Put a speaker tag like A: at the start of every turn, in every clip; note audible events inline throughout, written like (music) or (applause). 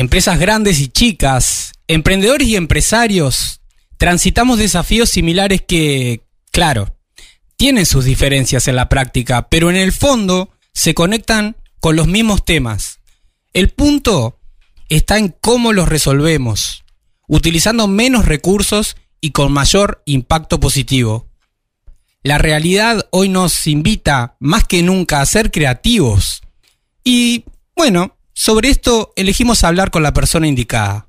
A: empresas grandes y chicas, emprendedores y empresarios, transitamos desafíos similares que, claro, tienen sus diferencias en la práctica, pero en el fondo se conectan con los mismos temas. El punto está en cómo los resolvemos, utilizando menos recursos y con mayor impacto positivo. La realidad hoy nos invita más que nunca a ser creativos. Y bueno, sobre esto elegimos hablar con la persona indicada.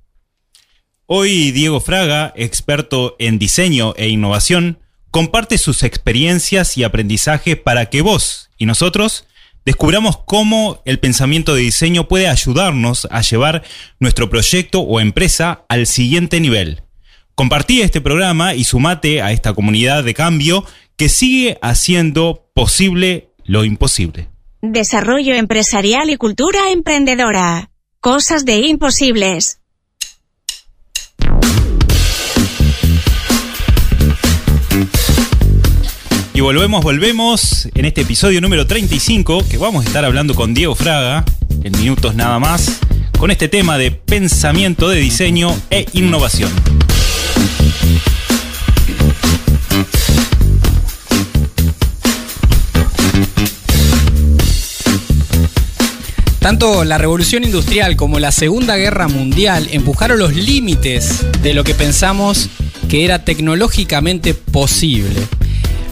B: Hoy Diego Fraga, experto en diseño e innovación, comparte sus experiencias y aprendizaje para que vos y nosotros descubramos cómo el pensamiento de diseño puede ayudarnos a llevar nuestro proyecto o empresa al siguiente nivel. Compartí este programa y sumate a esta comunidad de cambio que sigue haciendo posible lo imposible.
C: Desarrollo empresarial y cultura emprendedora. Cosas de imposibles.
B: Y volvemos, volvemos en este episodio número 35 que vamos a estar hablando con Diego Fraga en minutos nada más con este tema de pensamiento de diseño e innovación.
A: Tanto la revolución industrial como la Segunda Guerra Mundial empujaron los límites de lo que pensamos que era tecnológicamente posible.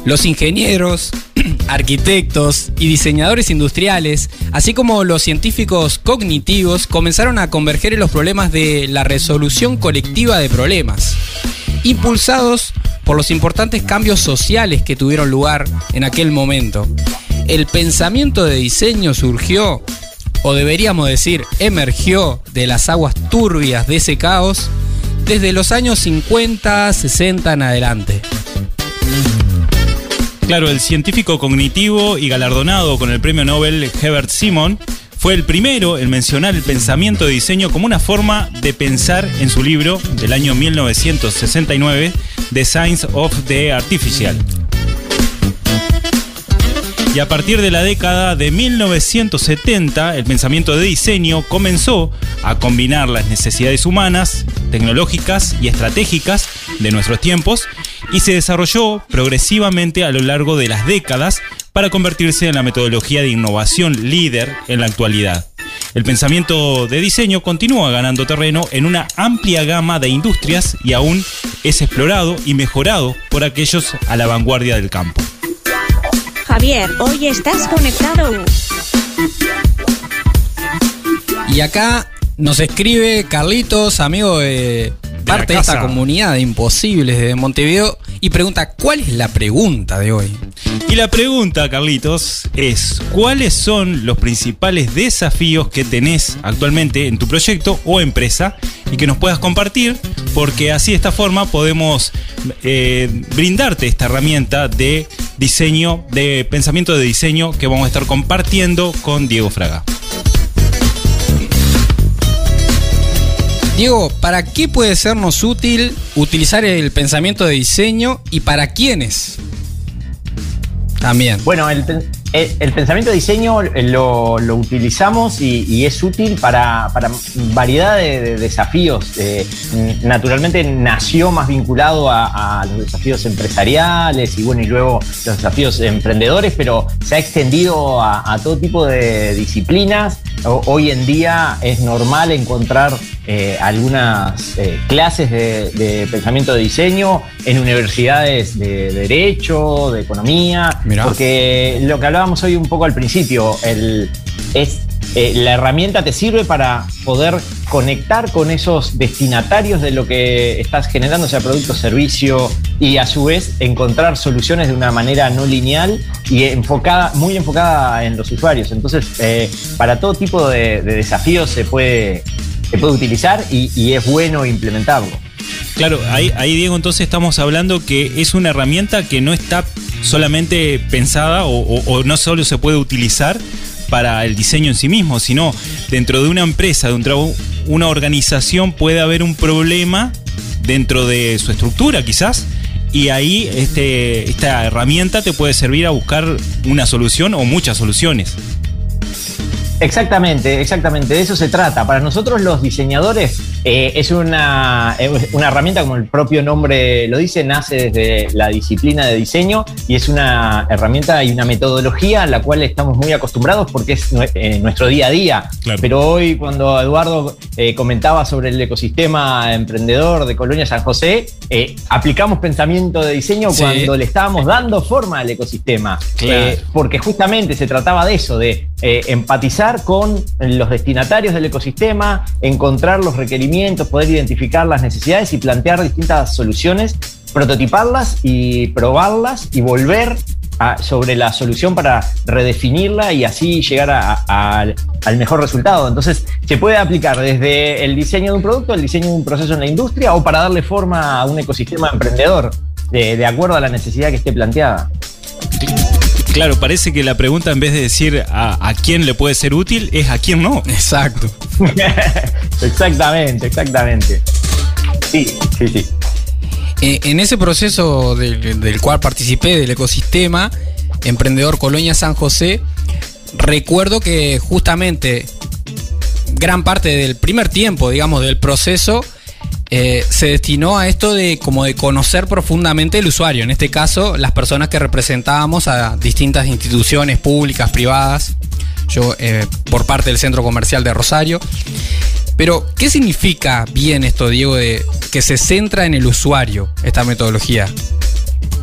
A: Los ingenieros, (clears throat) arquitectos y diseñadores industriales, así como los científicos cognitivos, comenzaron a converger en los problemas de la resolución colectiva de problemas, impulsados por los importantes cambios sociales que tuvieron lugar en aquel momento. El pensamiento de diseño surgió, o deberíamos decir, emergió de las aguas turbias de ese caos desde los años 50, 60 en adelante.
B: Claro, el científico cognitivo y galardonado con el premio Nobel Herbert Simon fue el primero en mencionar el pensamiento de diseño como una forma de pensar en su libro del año 1969, The Science of the Artificial. Y a partir de la década de 1970, el pensamiento de diseño comenzó a combinar las necesidades humanas, tecnológicas y estratégicas de nuestros tiempos y se desarrolló progresivamente a lo largo de las décadas para convertirse en la metodología de innovación líder en la actualidad. El pensamiento de diseño continúa ganando terreno en una amplia gama de industrias y aún es explorado y mejorado por aquellos a la vanguardia del campo.
C: Javier, hoy estás conectado.
A: Y acá nos escribe Carlitos, amigo de parte de esta comunidad de imposibles de Montevideo, y pregunta, ¿cuál es la pregunta de hoy?
B: Y la pregunta, Carlitos, es ¿cuáles son los principales desafíos que tenés actualmente en tu proyecto o empresa y que nos puedas compartir? Porque así de esta forma podemos eh, brindarte esta herramienta de diseño, de pensamiento de diseño que vamos a estar compartiendo con Diego Fraga.
A: Diego, ¿para qué puede sernos útil utilizar el pensamiento de diseño y para quiénes? También.
D: Bueno, el, pensamiento de diseño lo, utilizamos y, es útil para, variedad de, desafíos. Eh, naturalmente nació más vinculado a, los desafíos empresariales y bueno, y luego los desafíos emprendedores, pero se ha extendido a, todo tipo de disciplinas. hoy en día es normal encontrar eh, algunas eh, clases de, pensamiento de diseño en universidades de, derecho, de economía, porque lo que hablábamos hoy un poco al principio, el, es eh, la herramienta te sirve para poder conectar con esos destinatarios de lo que estás generando, sea producto, servicio, y a su vez encontrar soluciones de una manera no lineal y enfocada, muy enfocada en los usuarios. Entonces, para todo tipo de desafíos se puede se puede utilizar y, es bueno implementarlo.
B: Claro, ahí, Diego entonces estamos hablando que es una herramienta que no está solamente pensada o, no solo se puede utilizar para el diseño en sí mismo, sino dentro de una empresa, dentro de una organización puede haber un problema dentro de su estructura quizás y ahí este, esta herramienta te puede servir a buscar una solución o muchas soluciones.
D: Exactamente, exactamente, de eso se trata. Para nosotros los diseñadores eh, es una, una, herramienta, como el propio nombre lo dice, nace desde la disciplina de diseño y es una herramienta y una metodología a la cual estamos muy acostumbrados porque es eh, nuestro día a día. Pero hoy cuando Eduardo eh, comentaba sobre el ecosistema emprendedor de Colonia San José, aplicamos pensamiento de diseño cuando le estábamos dando forma al ecosistema. porque justamente se trataba de eso, de empatizar con los destinatarios del ecosistema, encontrar los requerimientos, poder identificar las necesidades y plantear distintas soluciones, prototiparlas y probarlas y volver sobre la solución para redefinirla y así llegar al mejor resultado. Entonces, se puede aplicar desde el diseño de un producto, el diseño de un proceso en la industria o para darle forma a un ecosistema emprendedor, de acuerdo a la necesidad que esté planteada.
B: Claro, parece que la pregunta en vez de decir a, quién le puede ser útil es a quién no.
A: Exacto. (laughs)
D: exactamente, exactamente. Sí, sí, sí.
A: Eh, en ese proceso del, cual participé del ecosistema Emprendedor Colonia San José, recuerdo que justamente gran parte del primer tiempo, digamos, del proceso, eh, se destinó a esto de como de conocer profundamente el usuario, en este caso las personas que representábamos a distintas instituciones públicas, privadas, yo eh, por parte del Centro Comercial de Rosario. Pero, ¿qué significa bien esto, Diego, de que se centra en el usuario, esta metodología?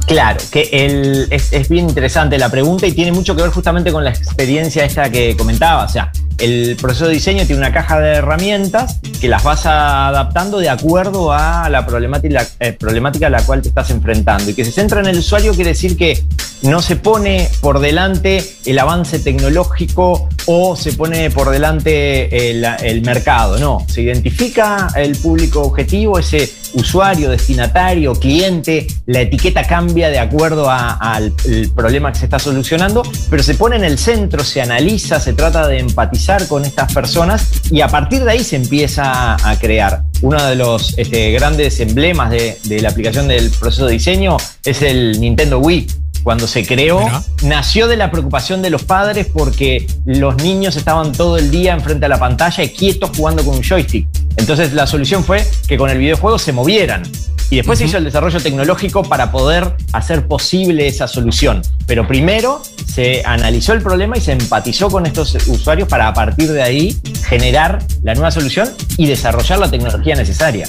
D: Claro, que es, es, bien interesante la pregunta y tiene mucho que ver justamente con la experiencia esta que comentaba. O sea, el proceso de diseño tiene una caja de herramientas que las vas adaptando de acuerdo a la problemática, eh, problemática a la cual te estás enfrentando. Y que se centra en el usuario quiere decir que no se pone por delante el avance tecnológico o se pone por delante el, el mercado. No, se identifica el público objetivo, ese usuario, destinatario, cliente, la etiqueta cambia de acuerdo al problema que se está solucionando, pero se pone en el centro, se analiza, se trata de empatizar con estas personas y a partir de ahí se empieza a crear. Uno de los este, grandes emblemas de, de la aplicación del proceso de diseño es el Nintendo Wii cuando se creó, nació de la preocupación de los padres porque los niños estaban todo el día enfrente a la pantalla y quietos jugando con un joystick. Entonces la solución fue que con el videojuego se movieran. Y después se hizo el desarrollo tecnológico para poder hacer posible esa solución. Pero primero se analizó el problema y se empatizó con estos usuarios para a partir de ahí generar la nueva solución y desarrollar la tecnología necesaria.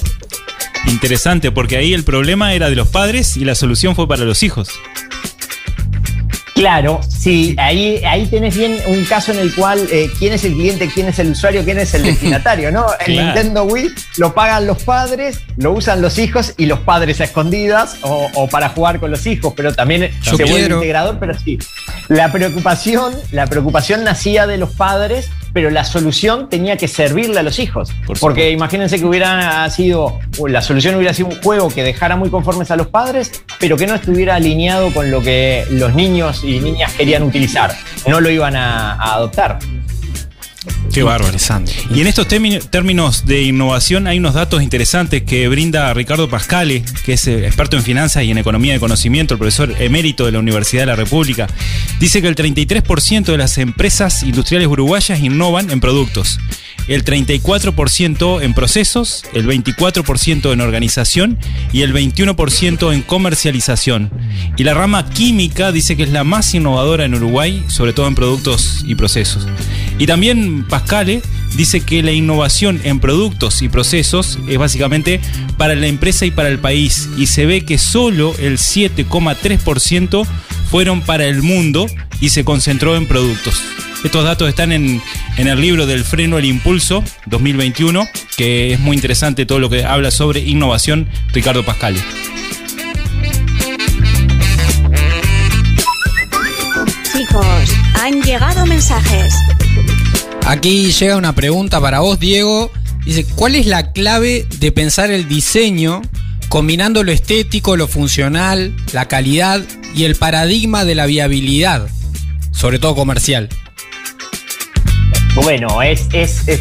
B: Interesante, porque ahí el problema era de los padres y la solución fue para los hijos.
D: Claro, sí, ahí, ahí tenés bien un caso en el cual eh, quién es el cliente, quién es el usuario, quién es el (laughs) destinatario, ¿no? El Nintendo Wii lo pagan los padres, lo usan los hijos y los padres a escondidas o, para jugar con los hijos, pero también se vuelve integrador, pero sí. La preocupación, la preocupación nacía de los padres pero la solución tenía que servirle a los hijos. porque imagínense que hubiera sido, la solución hubiera sido un juego que dejara muy conformes a los padres, pero que no estuviera alineado con lo que los niños y niñas querían utilizar. No lo iban a adoptar.
B: Qué bárbaro. Y en estos términos de innovación hay unos datos interesantes que brinda Ricardo Pascale, que es eh, experto en finanzas y en economía de conocimiento, el profesor emérito de la Universidad de la República. Dice que el 33% de las empresas industriales uruguayas innovan en productos el 34% en procesos, el 24% en organización y el 21% en comercialización. Y la rama química dice que es la más innovadora en Uruguay, sobre todo en productos y procesos. Y también Pascale dice que la innovación en productos y procesos es básicamente para la empresa y para el país y se ve que solo el 7,3% fueron para el mundo y se concentró en productos. Estos datos están en, el libro del freno al impulso 2021, que es muy interesante todo lo que habla sobre innovación Ricardo Pascali.
C: Chicos, han llegado mensajes.
A: Aquí llega una pregunta para vos, Diego. Dice, ¿cuál es la clave de pensar el diseño combinando lo estético, lo funcional, la calidad y el paradigma de la viabilidad, sobre todo comercial?
D: Bueno, es,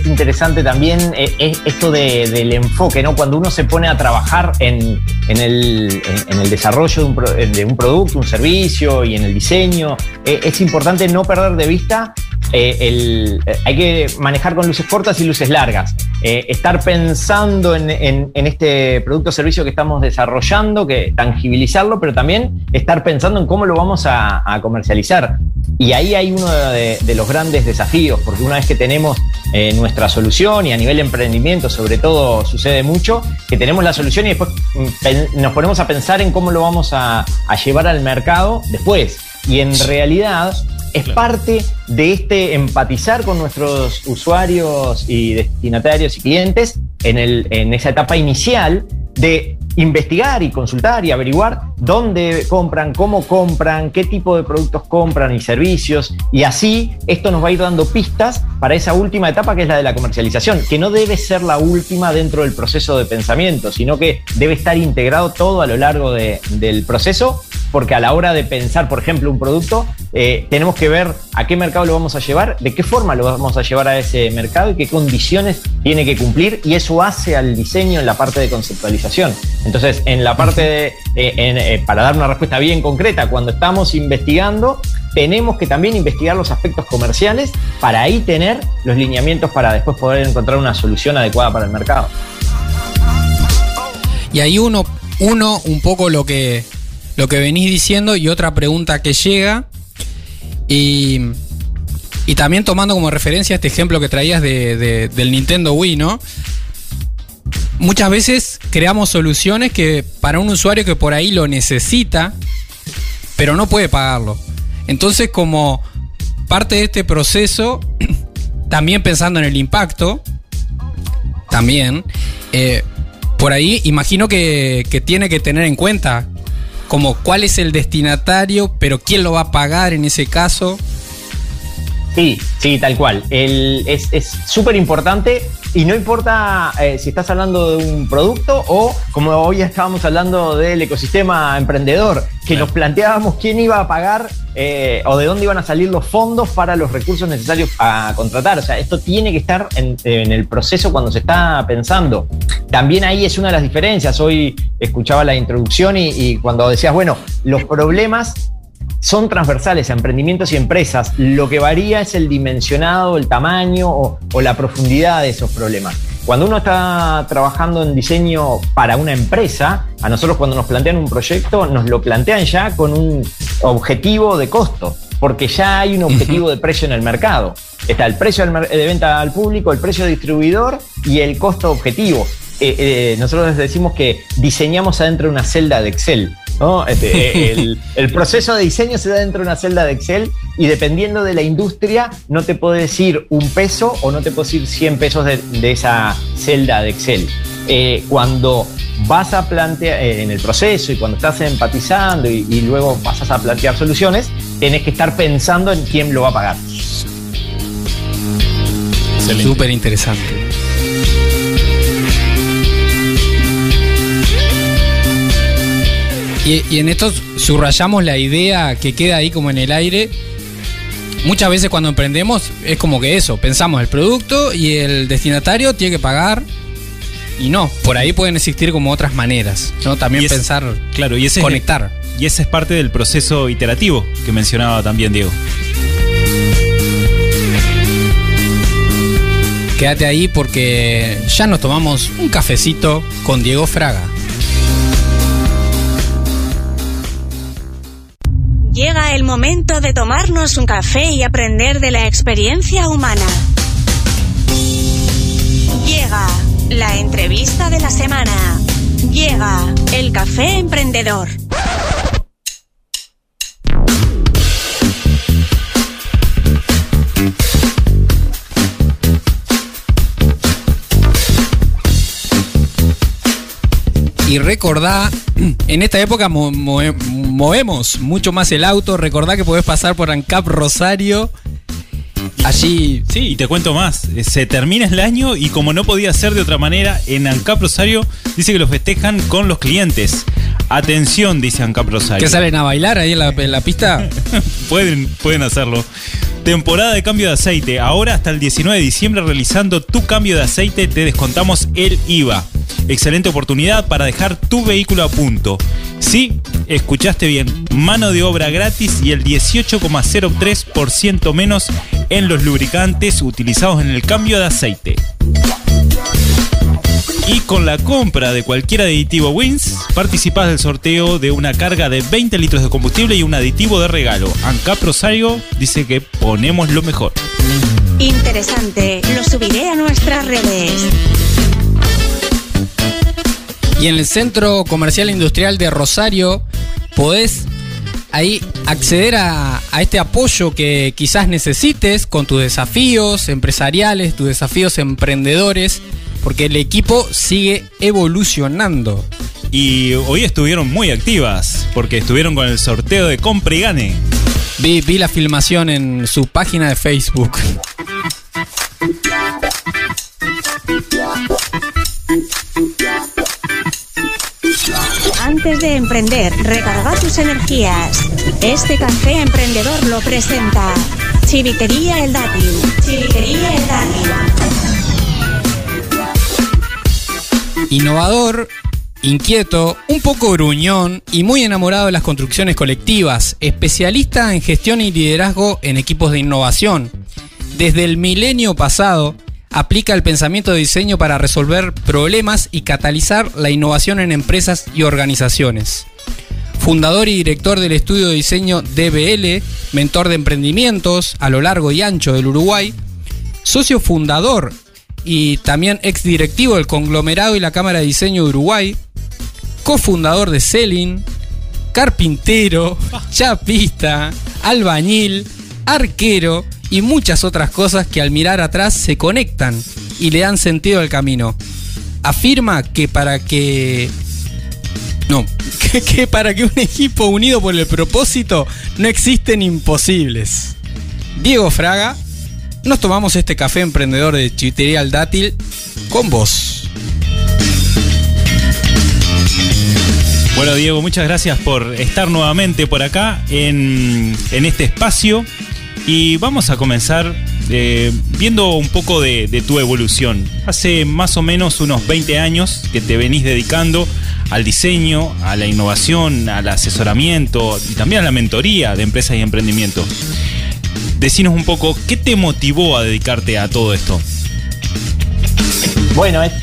D: interesante también eh, esto del enfoque, ¿no? Cuando uno se pone a trabajar en, el, desarrollo de un, producto, un servicio y en el diseño, eh, es importante no perder de vista eh, hay que manejar con luces cortas y luces largas. estar pensando en, este producto o servicio que estamos desarrollando, que tangibilizarlo, pero también estar pensando en cómo lo vamos a, comercializar. Y ahí hay uno de, de, los grandes desafíos, porque una vez que tenemos nuestra solución y a nivel emprendimiento sobre todo sucede mucho, que tenemos la solución y después mm, nos ponemos a pensar en cómo lo vamos a, llevar al mercado después. Y en realidad es parte de este empatizar con nuestros usuarios y destinatarios y clientes en, el, en esa etapa inicial de investigar y consultar y averiguar dónde compran, cómo compran, qué tipo de productos compran y servicios. Y así esto nos va a ir dando pistas para esa última etapa que es la de la comercialización, que no debe ser la última dentro del proceso de pensamiento, sino que debe estar integrado todo a lo largo del proceso, porque a la hora de pensar, por ejemplo, un producto, eh, tenemos que ver a qué mercado lo vamos a llevar, de qué forma lo vamos a llevar a ese mercado y qué condiciones tiene que cumplir, y eso hace al diseño en la parte de conceptualización. Entonces, en la parte de, eh, eh, para dar una respuesta bien concreta, cuando estamos investigando, tenemos que también investigar los aspectos comerciales para ahí tener los lineamientos para después poder encontrar una solución adecuada para el mercado.
A: Y ahí uno, uno un poco lo que, lo que venís diciendo y otra pregunta que llega. Y, y también tomando como referencia este ejemplo que traías de, del Nintendo Wii, ¿no? Muchas veces creamos soluciones que para un usuario que por ahí lo necesita, pero no puede pagarlo. Entonces, como parte de este proceso, (clears throat) también pensando en el impacto, también, eh, por ahí imagino que, que tiene que tener en cuenta como cuál es el destinatario, pero quién lo va a pagar en ese caso.
D: Sí, sí, tal cual. es súper importante y no importa eh, si estás hablando de un producto o como hoy estábamos hablando del ecosistema emprendedor, que nos planteábamos quién iba a pagar eh, o de dónde iban a salir los fondos para los recursos necesarios a contratar. O sea, esto tiene que estar en, el proceso cuando se está pensando. También ahí es una de las diferencias. Hoy escuchaba la introducción y cuando decías, bueno, los problemas son transversales a emprendimientos y empresas. Lo que varía es el dimensionado, el tamaño o, la profundidad de esos problemas. Cuando uno está trabajando en diseño para una empresa, a nosotros cuando nos plantean un proyecto, nos lo plantean ya con un objetivo de costo, porque ya hay un objetivo de precio en el mercado. Está el precio de venta al público, el precio de distribuidor y el costo objetivo. Eh, eh, nosotros decimos que diseñamos adentro de una celda de Excel. Este, (laughs) el, proceso de diseño se da dentro de una celda de Excel y dependiendo de la industria no te puedo decir un peso o no te puedo decir 100 pesos de, esa celda de Excel. Eh, cuando vas a plantear en el proceso y cuando estás empatizando y, y luego pasas a plantear soluciones, tenés que estar pensando en quién lo va a pagar.
A: Súper interesante. Y, en esto subrayamos la idea que queda ahí como en el aire. Muchas veces cuando emprendemos es como que eso, pensamos el producto y el destinatario tiene que pagar y no, por ahí pueden existir como otras maneras, ¿no? También pensar,
B: claro, y ese conectar. y ese es parte del proceso iterativo que mencionaba también Diego.
A: Quédate ahí porque ya nos tomamos un cafecito con Diego Fraga.
C: El momento de tomarnos un café y aprender de la experiencia humana. Llega la entrevista de la semana. Llega el café emprendedor.
A: Y recordá, (clears throat) en esta época movemos mucho más el auto. Recordá que podés pasar por ANCAP Rosario. Allí.
B: Sí, y te cuento más. Eh, se termina el año y como no podía ser de otra manera, en ANCAP Rosario dice que lo festejan con los clientes. Atención, dice ANCAP Rosario.
A: ¿Que salen a bailar ahí en la, en la pista? (laughs)
B: pueden, pueden hacerlo. Temporada de cambio de aceite. Ahora hasta el 19 de diciembre realizando tu cambio de aceite te descontamos el IVA. excelente oportunidad para dejar tu vehículo a punto. Sí, escuchaste bien, mano de obra gratis y el 18,03% menos en los lubricantes utilizados en el cambio de aceite. Y con la compra de cualquier aditivo Wins, participas del sorteo de una carga de 20 litros de combustible y un aditivo de regalo. Ancap Rosario dice que ponemos lo mejor.
C: Interesante, lo subiré a nuestras redes.
A: Y en el Centro Comercial Industrial de Rosario podés ahí acceder a, a, este apoyo que quizás necesites con tus desafíos empresariales, tus desafíos emprendedores, porque el equipo sigue evolucionando.
B: Y hoy estuvieron muy activas, porque estuvieron con el sorteo de compra y gane.
A: Vi, vi la filmación en su página de Facebook.
C: Antes de emprender, recarga tus energías. Este café emprendedor lo presenta Chivitería El Dátil. Chivitería El Dátil.
A: Innovador, inquieto, un poco gruñón y muy enamorado de las construcciones colectivas, especialista en gestión y liderazgo en equipos de innovación. Desde el milenio pasado, aplica el pensamiento de diseño para resolver problemas y catalizar la innovación en empresas y organizaciones. Fundador y director del estudio de diseño DBL, mentor de emprendimientos a lo largo y ancho del Uruguay, socio fundador y también ex directivo del conglomerado y la Cámara de Diseño de Uruguay, cofundador de Selin, carpintero, (laughs) chapista, albañil, arquero y muchas otras cosas que al mirar atrás se conectan y le dan sentido al camino. Afirma que para que... No, (laughs) que, para que un equipo unido por el propósito no existen imposibles. Diego Fraga, nos tomamos este café emprendedor de Chitería al Dátil con vos.
B: Bueno, Diego, muchas gracias por estar nuevamente por acá en, en este espacio. Y vamos a comenzar eh, viendo un poco de, tu evolución. Hace más o menos unos 20 años que te venís dedicando al diseño, a la innovación, al asesoramiento y también a la mentoría de empresas y emprendimiento. Decinos un poco, ¿qué te motivó a dedicarte a todo esto?
D: Bueno, es,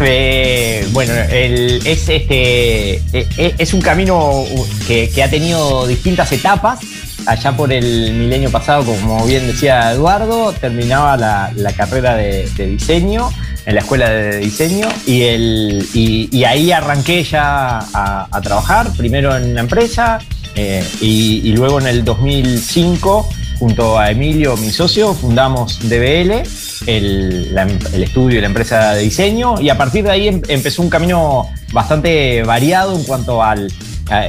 D: eh, bueno, es, este, es, es, un camino que ha tenido distintas etapas allá por el milenio pasado, como bien decía Eduardo, terminaba la, carrera de, diseño en la escuela de diseño y, el, y, ahí arranqué ya a, trabajar, primero en la empresa eh, y, luego en el 2005 junto a Emilio, mi socio, fundamos DBL, el, estudio y la empresa de diseño, y a partir de ahí em, empezó un camino bastante variado en cuanto al,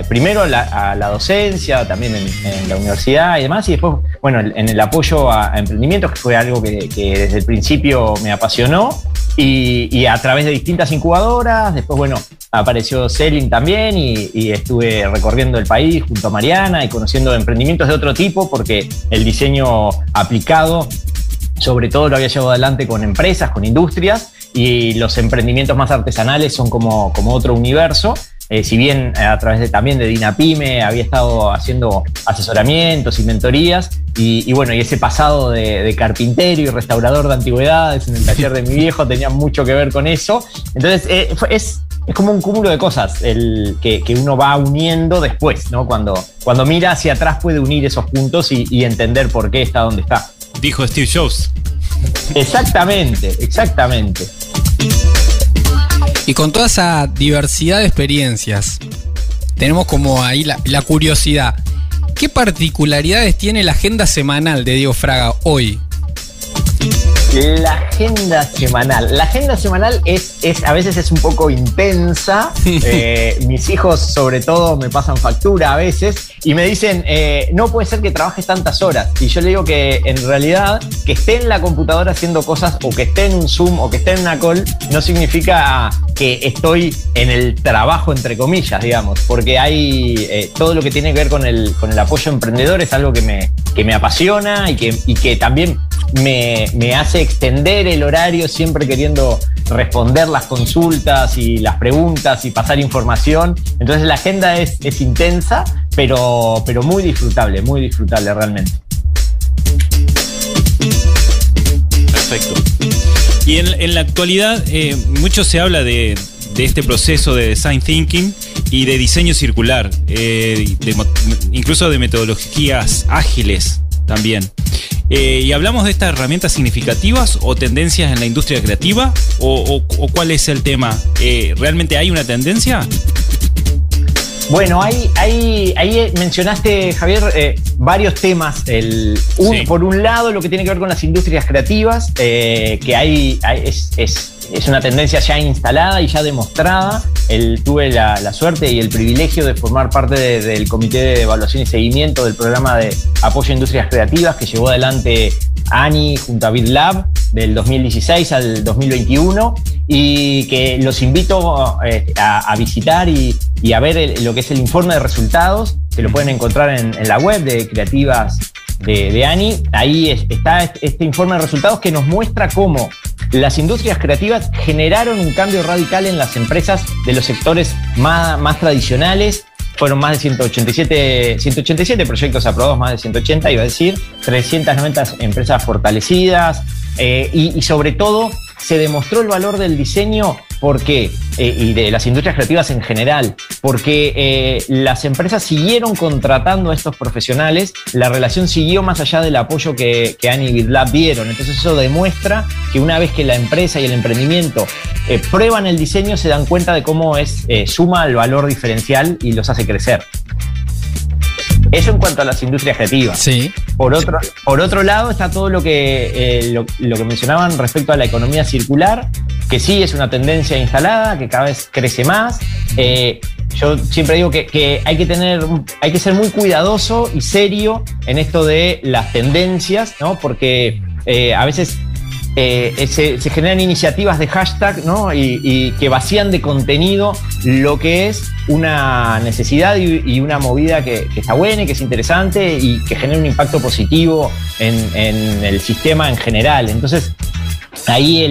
D: primero a la docencia, también en, la universidad y demás, y después, bueno, en el apoyo a, emprendimientos, que fue algo que, desde el principio me apasionó, y, y, a través de distintas incubadoras, después, bueno, apareció Selling también, y, y, estuve recorriendo el país junto a Mariana y conociendo emprendimientos de otro tipo, porque el diseño aplicado, sobre todo lo había llevado adelante con empresas, con industrias, y los emprendimientos más artesanales son como, como otro universo. Eh, si bien eh, a través de, también de Dinapime había estado haciendo asesoramientos y mentorías, y, y bueno, y ese pasado de, de, carpintero y restaurador de antigüedades en el taller de mi viejo tenía mucho que ver con eso. Entonces, eh, es, es como un cúmulo de cosas el, que, que, uno va uniendo después, ¿no? Cuando, cuando mira hacia atrás puede unir esos puntos y, y entender por qué está donde está.
B: Dijo Steve Jobs.
D: Exactamente, exactamente.
A: Y con toda esa diversidad de experiencias, tenemos como ahí la, la, curiosidad. ¿Qué particularidades tiene la agenda semanal de Diego Fraga hoy?
D: La agenda semanal. La agenda semanal es, es a veces es un poco intensa. (laughs) Eh, mis hijos, sobre todo, me pasan factura a veces y me dicen, eh, no puede ser que trabajes tantas horas. Y yo le digo que en realidad que esté en la computadora haciendo cosas o que esté en un Zoom o que esté en una call no significa que estoy en el trabajo, entre comillas, digamos, porque hay eh, todo lo que tiene que ver con el, con el apoyo emprendedor es algo que me, que me apasiona y que, y que también me, hace extender el horario siempre queriendo responder las consultas y las preguntas y pasar información. Entonces la agenda es, es intensa, pero, pero muy disfrutable, muy disfrutable realmente.
B: Perfecto. Y en, en la actualidad, eh, mucho se habla de, de este proceso de design thinking y de diseño circular, eh, incluso de metodologías ágiles también. Eh, ¿Y hablamos de estas herramientas significativas o tendencias en la industria creativa? ¿O, cuál es el tema? Eh, ¿Realmente hay una tendencia?
D: Bueno, ahí, ahí, ahí mencionaste, Javier, eh, varios temas. El, un-
B: Sí.
D: Por un lado, lo que tiene que ver con las industrias creativas, eh, que hay, hay- es, es- es una tendencia ya instalada y ya demostrada. El, tuve la, la suerte y el privilegio de formar parte de- del Comité de Evaluación y Seguimiento del programa de apoyo a industrias creativas que llevó adelante ANI junto a BitLab del 2016 al 2021 y que los invito eh, a, a visitar y, y a ver el- lo que es el informe de resultados, que lo pueden encontrar en, la web de Creativas de, de ANI. Ahí es- está este, este informe de resultados que nos muestra cómo las industrias creativas generaron un cambio radical en las empresas de los sectores más, más tradicionales. Fueron más de 187, 187 proyectos aprobados, más de 180, iba a decir, 390 empresas fortalecidas eh, y, y sobre todo se demostró el valor del diseño porque, eh, y de las industrias creativas en general, porque eh, las empresas siguieron contratando a estos profesionales, la relación siguió más allá del apoyo que, que Annie y BitLab dieron. Entonces eso demuestra que una vez que la empresa y el emprendimiento eh, prueban el diseño, se dan cuenta de cómo es, eh, suma el valor diferencial y los hace crecer. Eso en cuanto a las industrias creativas.
A: Sí.
D: Por otro, por otro lado está todo lo que, eh, lo, lo que mencionaban respecto a la economía circular, que sí es una tendencia instalada, que cada vez crece más. Eh, yo siempre digo que, que hay que tener, hay que ser muy cuidadoso y serio en esto de las tendencias, ¿no? Porque eh, a veces eh, se, se generan iniciativas de hashtag ¿no? y, que vacían de contenido lo que es una necesidad y, una movida que, está buena y que es interesante y que genera un impacto positivo en, el sistema en general. Entonces, ahí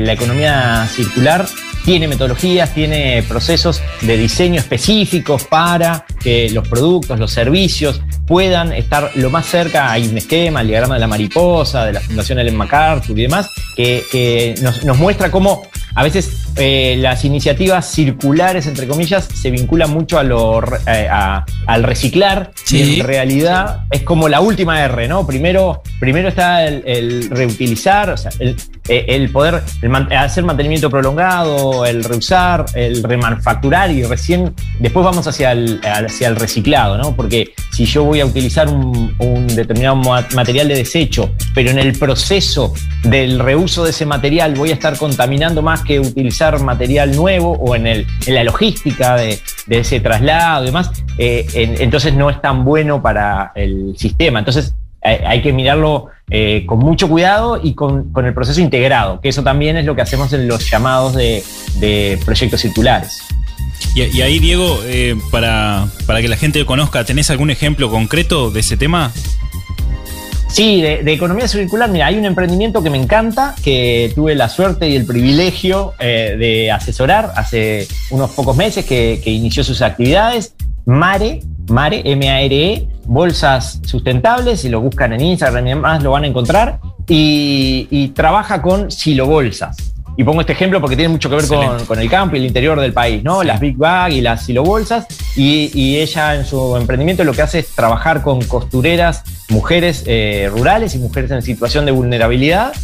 D: la economía circular tiene metodologías, tiene procesos de diseño específicos para que los productos, los servicios puedan estar lo más cerca. Hay un esquema, el diagrama de la mariposa, de la Fundación Ellen MacArthur y demás, que, nos muestra cómo a veces eh, las iniciativas circulares, entre comillas, se vinculan mucho a lo, re- eh, a- al reciclar.
A: Sí.
D: Y en realidad es como la última R, ¿no? Primero, primero está el, el reutilizar, o sea, el, eh, el poder el man- hacer mantenimiento prolongado, el reusar, el remanufacturar y recién después vamos hacia el, hacia el reciclado, ¿no? Porque si yo voy a utilizar un, un determinado ma- material de desecho, pero en el proceso del reuso de ese material voy a estar contaminando más que utilizar material nuevo o en, el, en la logística de, de ese traslado y demás, eh, en- entonces no es tan bueno para el sistema. Entonces hay que mirarlo eh, con mucho cuidado y con, con el proceso integrado, que eso también es lo que hacemos en los llamados de, de proyectos circulares.
B: Y, y ahí, Diego, eh, para, para que la gente lo conozca, ¿tenés algún ejemplo concreto de ese tema?
D: Sí, de, economía circular, mira, hay un emprendimiento que me encanta, que tuve la suerte y el privilegio eh, de asesorar hace unos pocos meses que, que inició sus actividades. Mare, Mare, M-A-R-E, bolsas sustentables, si lo buscan en Instagram y demás lo van a encontrar, y, y trabaja con silobolsas. Y pongo este ejemplo porque tiene mucho que ver con, con el campo y el interior del país, ¿no? Las Big Bag y las silobolsas. Y, y ella en su emprendimiento lo que hace es trabajar con costureras, mujeres eh, rurales y mujeres en situación de vulnerabilidad,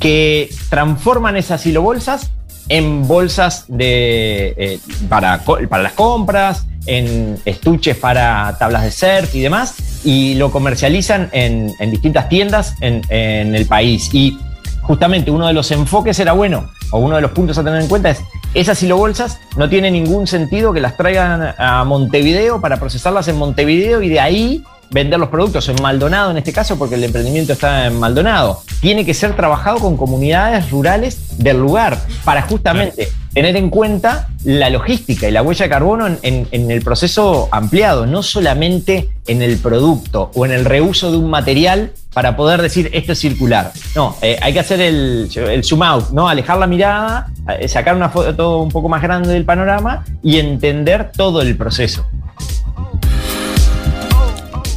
D: que transforman esas silobolsas en bolsas de, eh, para, para las compras, en estuches para tablas de surf y demás, y lo comercializan en, en distintas tiendas en, en el país. Y justamente uno de los enfoques era bueno, o uno de los puntos a tener en cuenta es, esas silobolsas no tiene ningún sentido que las traigan a Montevideo para procesarlas en Montevideo y de ahí vender los productos en Maldonado en este caso, porque el emprendimiento está en Maldonado. Tiene que ser trabajado con comunidades rurales del lugar para justamente tener en cuenta la logística y la huella de carbono en, en el proceso ampliado, no solamente en el producto o en el reuso de un material para poder decir esto es circular. No, eh, hay que hacer el, el, zoom out, ¿no? Alejar la mirada, eh, sacar una foto un poco más grande del panorama y entender todo el proceso.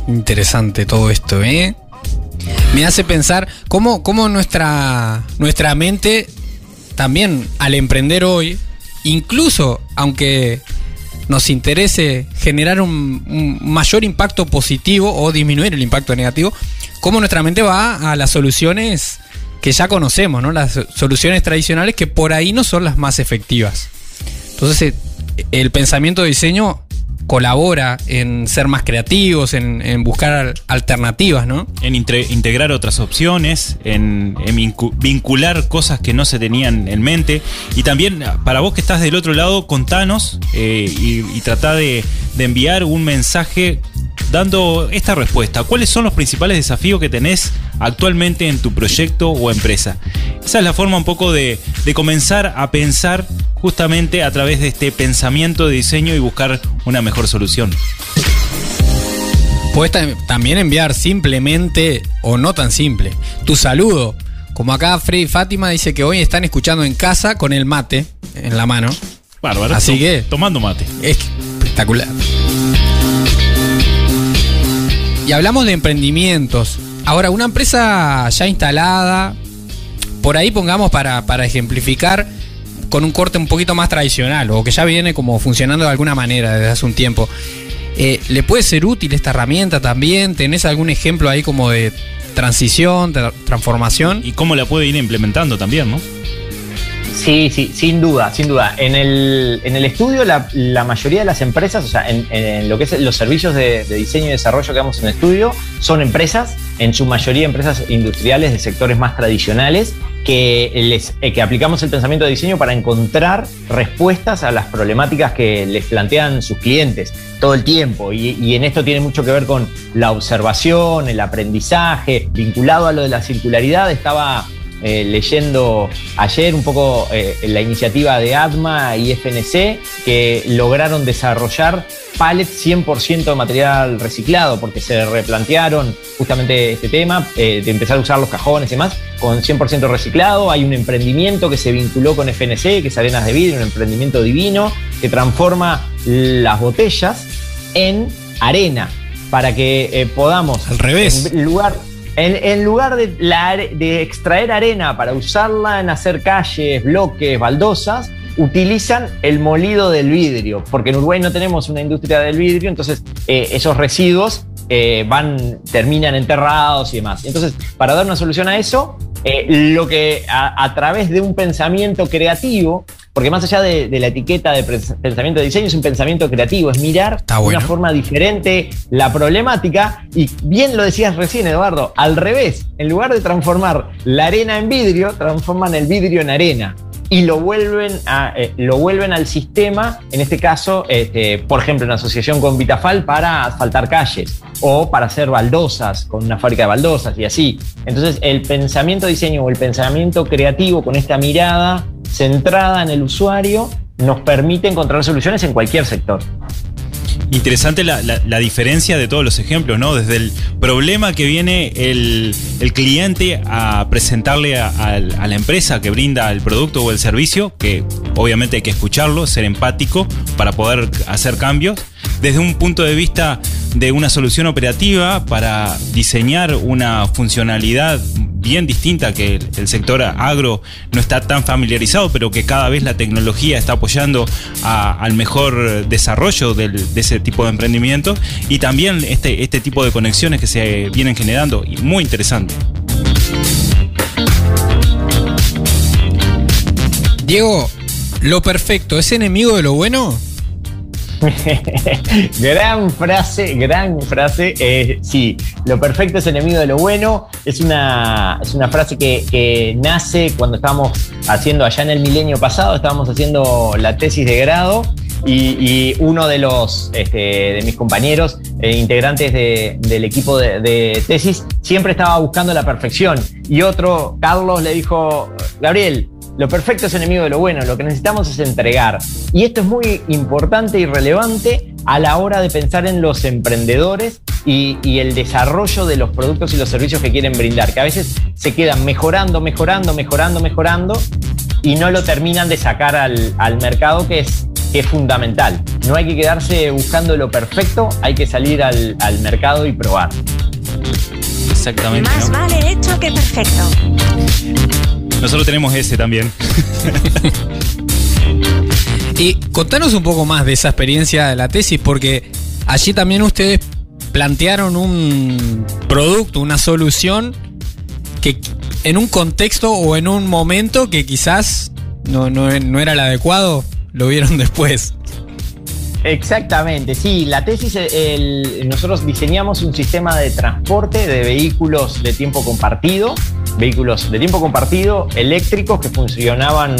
A: Interesante todo esto, ¿eh? Me hace pensar cómo, cómo nuestra, nuestra mente también al emprender hoy, incluso aunque nos interese generar un, un, mayor impacto positivo o disminuir el impacto negativo, cómo nuestra mente va a las soluciones que ya conocemos, ¿no? Las soluciones tradicionales que por ahí no son las más efectivas. Entonces, el pensamiento de diseño colabora en ser más creativos, en, buscar alternativas, ¿no?
B: En integrar otras opciones, en, vincular cosas que no se tenían en mente. Y también, para vos que estás del otro lado, contanos eh, y, y trata de, enviar un mensaje dando esta respuesta. ¿Cuáles son los principales desafíos que tenés actualmente en tu proyecto o empresa? Esa es la forma un poco de comenzar a pensar justamente a través de este pensamiento de diseño y buscar una mejor solución.
A: Puedes también enviar simplemente o no tan simple tu saludo. Como acá Freddy Fátima dice que hoy están escuchando en casa con el mate en la mano.
B: Bárbaro.
A: Así que.
B: Tomando mate.
A: Es espectacular. Y hablamos de emprendimientos. Ahora, una empresa ya instalada, por ahí pongamos para, para ejemplificar, con un corte un poquito más tradicional o que ya viene como funcionando de alguna manera desde hace un tiempo. Eh, ¿Le puede ser útil esta herramienta también? ¿Tenés algún ejemplo ahí como de transición, de transformación?
B: Y cómo la puede ir implementando también, ¿no?
D: Sí, sí, sin duda, sin duda. En el, en el estudio, la, la, mayoría de las empresas, o sea, en, en lo que es los servicios de, de, diseño y desarrollo que damos en el estudio, son empresas, en su mayoría empresas industriales de sectores más tradicionales, que, les, eh, que aplicamos el pensamiento de diseño para encontrar respuestas a las problemáticas que les plantean sus clientes todo el tiempo. Y, y en esto tiene mucho que ver con la observación, el aprendizaje, vinculado a lo de la circularidad. Estaba eh, leyendo ayer un poco eh, la iniciativa de ADMA y FNC que lograron desarrollar pallets 100% de material reciclado porque se replantearon justamente este tema eh, de empezar a usar los cajones y demás con 100% reciclado. Hay un emprendimiento que se vinculó con FNC, que es Arenas de Vidrio, un emprendimiento divino que transforma las botellas en arena para que podamos
A: al revés
D: en lugar en, lugar de, extraer arena para usarla en hacer calles, bloques, baldosas, utilizan el molido del vidrio, porque en Uruguay no tenemos una industria del vidrio, entonces eh, esos residuos eh, van, terminan enterrados y demás. Entonces, para dar una solución a eso, eh, lo que a, través de un pensamiento creativo, porque más allá de, de, la etiqueta de pensamiento de diseño, es un pensamiento creativo, es mirar de bueno. una forma diferente la problemática. Y bien lo decías recién, Eduardo, al revés, en lugar de transformar la arena en vidrio, transforman el vidrio en arena y lo vuelven, a, eh, lo vuelven al sistema, en este caso, este, por ejemplo, en asociación con Vitafal para asfaltar calles o para hacer baldosas con una fábrica de baldosas y así. Entonces, el pensamiento diseño o el pensamiento creativo con esta mirada centrada en el usuario nos permite encontrar soluciones en cualquier sector.
B: Interesante la, diferencia de todos los ejemplos, ¿no? Desde el problema que viene el, cliente a presentarle a, la empresa que brinda el producto o el servicio, que obviamente hay que escucharlo, ser empático para poder hacer cambios. Desde un punto de vista de una solución operativa para diseñar una funcionalidad bien distinta que el, sector agro no está tan familiarizado, pero que cada vez la tecnología está apoyando al mejor desarrollo de ese tipo de emprendimiento y también este, este tipo de conexiones que se vienen generando, y muy interesante.
A: Diego, ¿lo perfecto es enemigo de lo bueno? (laughs)
D: gran frase, gran frase. Eh, sí, lo perfecto es enemigo de lo bueno. Es una, es una frase que, que, nace cuando estábamos haciendo allá en el milenio pasado, estábamos haciendo la tesis de grado Y, uno de los este, de mis compañeros, eh, integrantes del equipo de, de, tesis, siempre estaba buscando la perfección. Y otro, Carlos, le dijo, Gabriel, lo perfecto es enemigo de lo bueno, lo que necesitamos es entregar. Y esto es muy importante y relevante a la hora de pensar en los emprendedores y, el desarrollo de los productos y los servicios que quieren brindar, que a veces se quedan mejorando, mejorando, mejorando, mejorando y no lo terminan de sacar al, mercado, que es, es fundamental. No hay que quedarse buscando lo perfecto, hay que salir al, mercado y probar.
B: Exactamente.
C: Más vale hecho que perfecto.
B: Nosotros tenemos ese también. (laughs)
A: y contanos un poco más de esa experiencia de la tesis, porque allí también ustedes plantearon un producto, una solución que en un contexto o en un momento que quizás no, no, no era el adecuado, lo vieron (laughs) después.
D: Exactamente, sí, la tesis, nosotros diseñamos un sistema de transporte de vehículos de tiempo compartido, vehículos de tiempo compartido eléctricos que funcionaban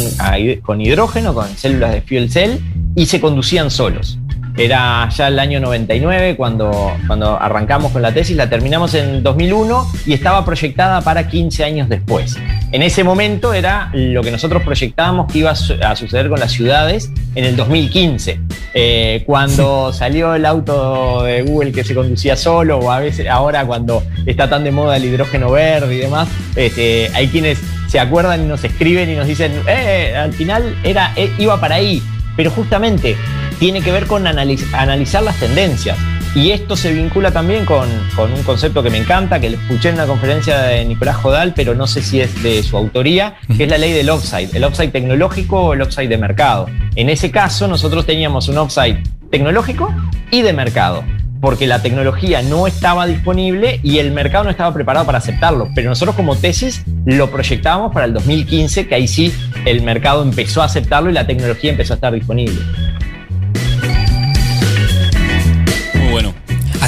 D: con hidrógeno, con células de fuel cell y se conducían solos. Era ya el año 99 cuando, cuando arrancamos con la tesis, la terminamos en 2001 y estaba proyectada para 15 años después. En ese momento era lo que nosotros proyectábamos que iba a suceder con las ciudades en el 2015, eh, cuando salió el auto de Google que se conducía solo o a veces ahora cuando está tan de moda el hidrógeno verde y demás, este, hay quienes se acuerdan y nos escriben y nos dicen, eh, al final era, eh, iba para ahí, pero justamente tiene que ver con analizar las tendencias. Y esto se vincula también con, un concepto que me encanta, que lo escuché en una conferencia de Nicolás Jodal, pero no sé si es de su autoría, que es la ley del offside, el offside tecnológico o el offside de mercado. En ese caso, nosotros teníamos un offside tecnológico y de mercado, porque la tecnología no estaba disponible y el mercado no estaba preparado para aceptarlo. Pero nosotros como tesis lo proyectábamos para el 2015, que ahí sí el mercado empezó a aceptarlo y la tecnología empezó a estar disponible.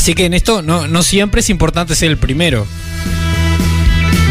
A: Así que en esto no, siempre es importante ser el primero.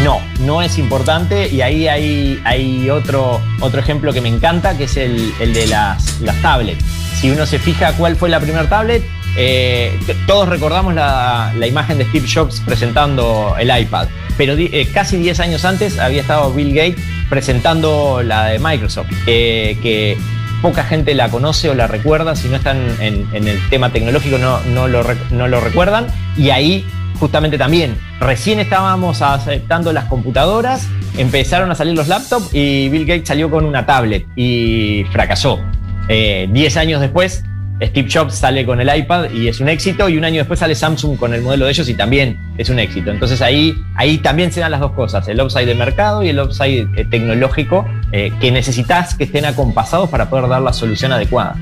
D: No, no es importante y ahí hay, hay otro, otro ejemplo que me encanta, que es el, de las, tablets. Si uno se fija cuál fue la primera tablet, eh, todos recordamos la, imagen de Steve Jobs presentando el iPad, pero eh, casi 10 años antes había estado Bill Gates presentando la de Microsoft, que poca gente la conoce o la recuerda, si no están en, el tema tecnológico no, lo recuerdan. Y ahí justamente también, recién estábamos aceptando las computadoras, empezaron a salir los laptops y Bill Gates salió con una tablet y fracasó. Eh, diez años después Steve Jobs sale con el iPad y es un éxito, y un año después sale Samsung con el modelo de ellos y también es un éxito. Entonces ahí, ahí también se dan las dos cosas, el upside de mercado y el upside eh, tecnológico eh, que necesitas que estén acompasados para poder dar la solución adecuada.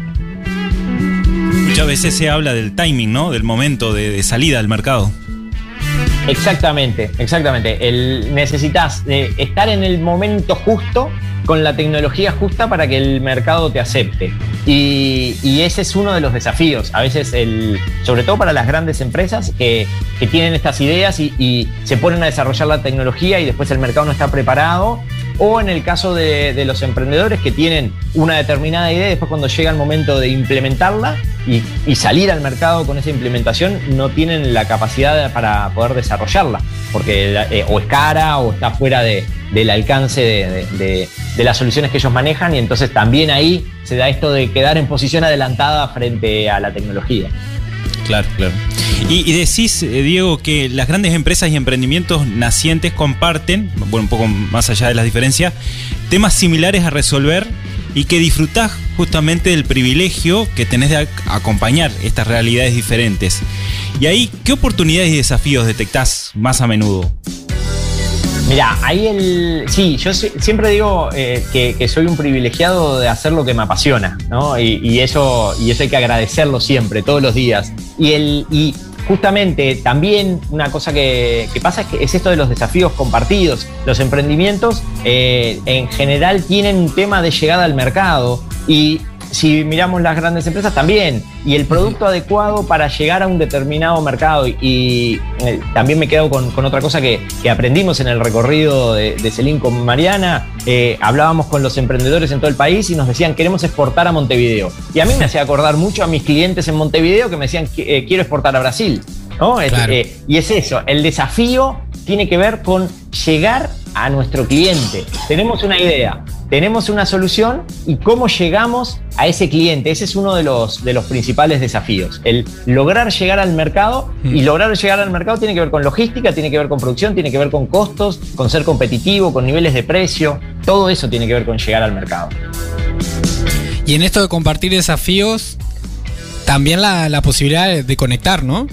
B: Muchas veces se habla del timing, ¿no? Del momento de, salida al mercado.
D: Exactamente, exactamente. El, necesitas eh, estar en el momento justo con la tecnología justa para que el mercado te acepte. Y, ese es uno de los desafíos. A veces, el, sobre todo para las grandes empresas que, tienen estas ideas y, se ponen a desarrollar la tecnología y después el mercado no está preparado. O en el caso de, los emprendedores que tienen una determinada idea y después cuando llega el momento de implementarla y, salir al mercado con esa implementación, no tienen la capacidad para poder desarrollarla, porque eh, o es cara o está fuera del alcance de, de las soluciones que ellos manejan y entonces también ahí se da esto de quedar en posición adelantada frente a la tecnología.
B: Claro, claro. Y, decís, eh, Diego, que las grandes empresas y emprendimientos nacientes comparten, bueno, un poco más allá de las diferencias, temas similares a resolver y que disfrutás justamente del privilegio que tenés de acompañar estas realidades diferentes. Y ahí, ¿qué oportunidades y desafíos detectás más a menudo?
D: Mira, ahí el. Sí, yo siempre digo eh, que, soy un privilegiado de hacer lo que me apasiona, ¿no? Y, eso, y eso hay que agradecerlo siempre, todos los días. Y, el, y justamente también una cosa que, pasa es que es esto de los desafíos compartidos. Los emprendimientos eh, en general tienen un tema de llegada al mercado y si miramos las grandes empresas también, y el producto adecuado para llegar a un determinado mercado. Y, eh, también me quedo con, otra cosa que, aprendimos en el recorrido de, de con Mariana. Eh, hablábamos con los emprendedores en todo el país y nos decían, queremos exportar a Montevideo. Y a mí me (laughs) hacía acordar mucho a mis clientes en Montevideo que me decían, eh, quiero exportar a Brasil. y es eso, el desafío tiene que ver con llegar a nuestro cliente. Tenemos una idea, tenemos una solución y cómo llegamos a ese cliente. Ese es uno de los, de los principales desafíos. El lograr llegar al mercado y mm. lograr llegar al mercado tiene que ver con logística, tiene que ver con producción, tiene que ver con costos, con ser competitivo, con niveles de precio. Todo eso tiene que ver con llegar al mercado.
A: Y en esto de compartir desafíos, también la, posibilidad de conectar, ¿no?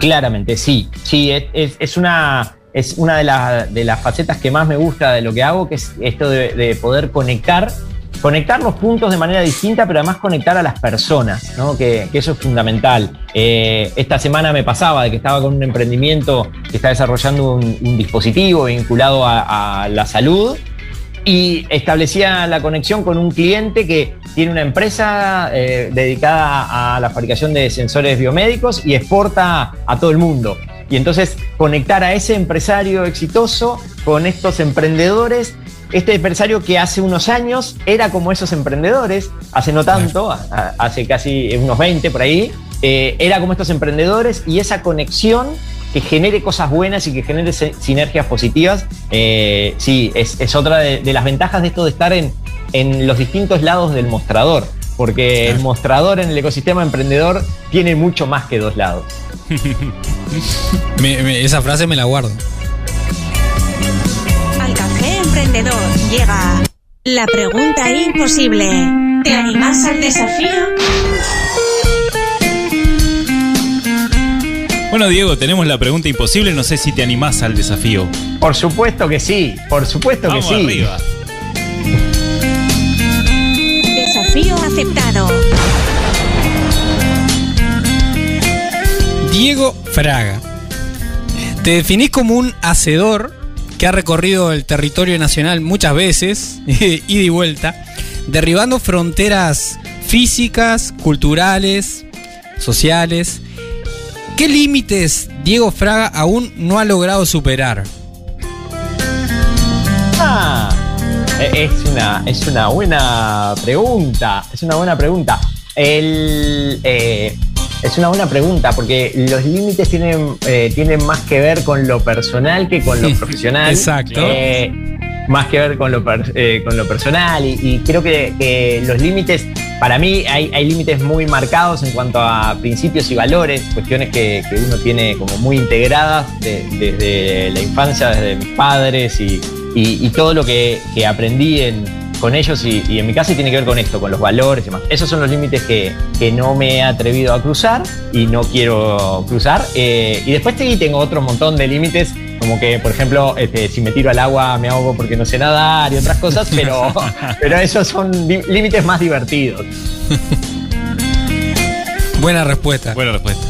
D: Claramente, sí. Sí, es una es una de, las facetas que más me gusta de lo que hago, que es esto de, poder conectar, conectar los puntos de manera distinta, pero además conectar a las personas, que, eso es fundamental. Eh, esta semana me pasaba de que estaba con un emprendimiento que está desarrollando un, dispositivo vinculado a, la salud y establecía la conexión con un cliente que tiene una empresa eh, dedicada a la fabricación de sensores biomédicos y exporta a todo el mundo. Y entonces conectar a ese empresario exitoso con estos emprendedores. Este empresario que hace unos años era como esos emprendedores, hace no tanto, hace casi unos 20 por ahí, eh, era como estos emprendedores y esa conexión que genere cosas buenas y que genere sinergias positivas, eh, sí, es, otra de, las ventajas de esto de estar en, en los distintos lados del mostrador, porque el mostrador en el ecosistema emprendedor tiene mucho más que dos lados. (laughs)
A: esa frase me la guardo.
C: Al café emprendedor llega la pregunta imposible. ¿Te animas al desafío?
B: Bueno, Diego, tenemos la pregunta imposible. No sé si te animás al desafío.
D: Por supuesto que sí, por supuesto que sí. Arriba.
C: Aceptado.
A: Diego Fraga. Te definís como un hacedor que ha recorrido el territorio nacional muchas veces, ida (laughs) y vuelta, derribando fronteras físicas, culturales, sociales. ¿Qué límites Diego Fraga aún no ha logrado superar?
D: Ah, es una, es una buena pregunta. Es una buena pregunta. El, eh, es una buena pregunta, porque los límites tienen, eh, tienen más que ver con lo personal que con lo (laughs) profesional.
A: Exacto.
D: Eh, más que ver con lo, eh, con lo personal y, creo que, los límites, para mí hay, límites muy marcados en cuanto a principios y valores, cuestiones que, uno tiene como muy integradas desde la infancia, desde mis padres y, todo lo que aprendí en, con ellos y, en mi caso tiene que ver con esto, con los valores y demás. Esos son los límites que, no me he atrevido a cruzar y no quiero cruzar. Eh, y después tengo otro montón de límites, como que, por ejemplo, este, si me tiro al agua me ahogo porque no sé nadar y otras cosas, pero, (laughs) pero esos son límites más divertidos.
A: Buena respuesta.
B: Buena respuesta.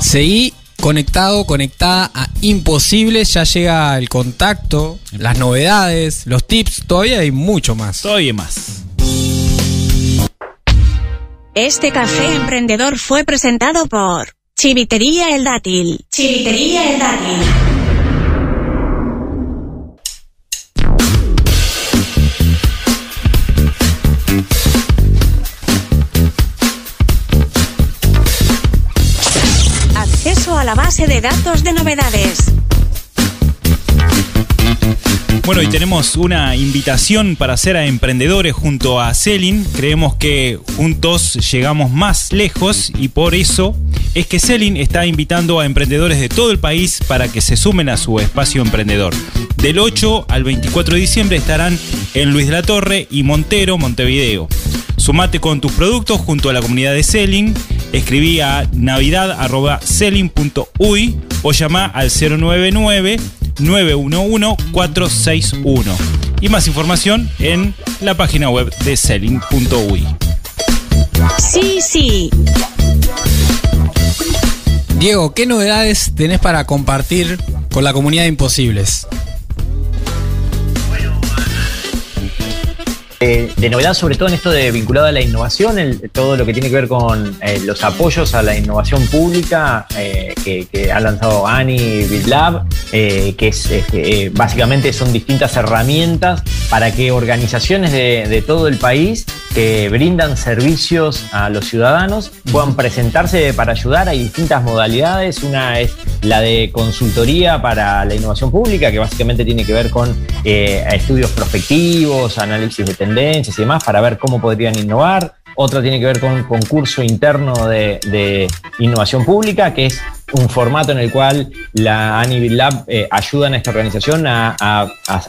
A: Seguí conectado, conectada a Imposible. Ya llega el contacto, las novedades, los tips. Todavía hay mucho más.
B: Todavía más.
C: Este café emprendedor fue presentado por Chivitería El Dátil. Chivitería El Dátil. Base de datos de novedades.
B: Bueno, y tenemos una invitación para hacer a emprendedores junto a Selin. Creemos que juntos llegamos más lejos y por eso es que Selin está invitando a emprendedores de todo el país para que se sumen a su espacio emprendedor. Del 8 al 24 de diciembre estarán en Luis de la Torre y Montero, Montevideo. Sumate con tus productos junto a la comunidad de Selling. Escribí a navidad.selling.uy o llama al 099 911 461. Y más información en la página web de selling.uy.
C: Sí, sí.
A: Diego, ¿qué novedades tenés para compartir con la comunidad de Imposibles?
D: Eh, de novedad, sobre todo en esto de vinculado a la innovación, todo lo que tiene que ver con eh, los apoyos a la innovación pública eh, que, ha lanzado ANI BitLab, que es básicamente son distintas herramientas para que organizaciones de, todo el país que brindan servicios a los ciudadanos puedan presentarse para ayudar. Hay distintas modalidades. Una es la de consultoría para la innovación pública, que básicamente tiene que ver con estudios prospectivos, análisis de tendencias y demás para ver cómo podrían innovar. Otra tiene que ver con un concurso interno de, innovación pública, que es un formato en el cual la Anivil Lab eh, ayuda a esta organización a,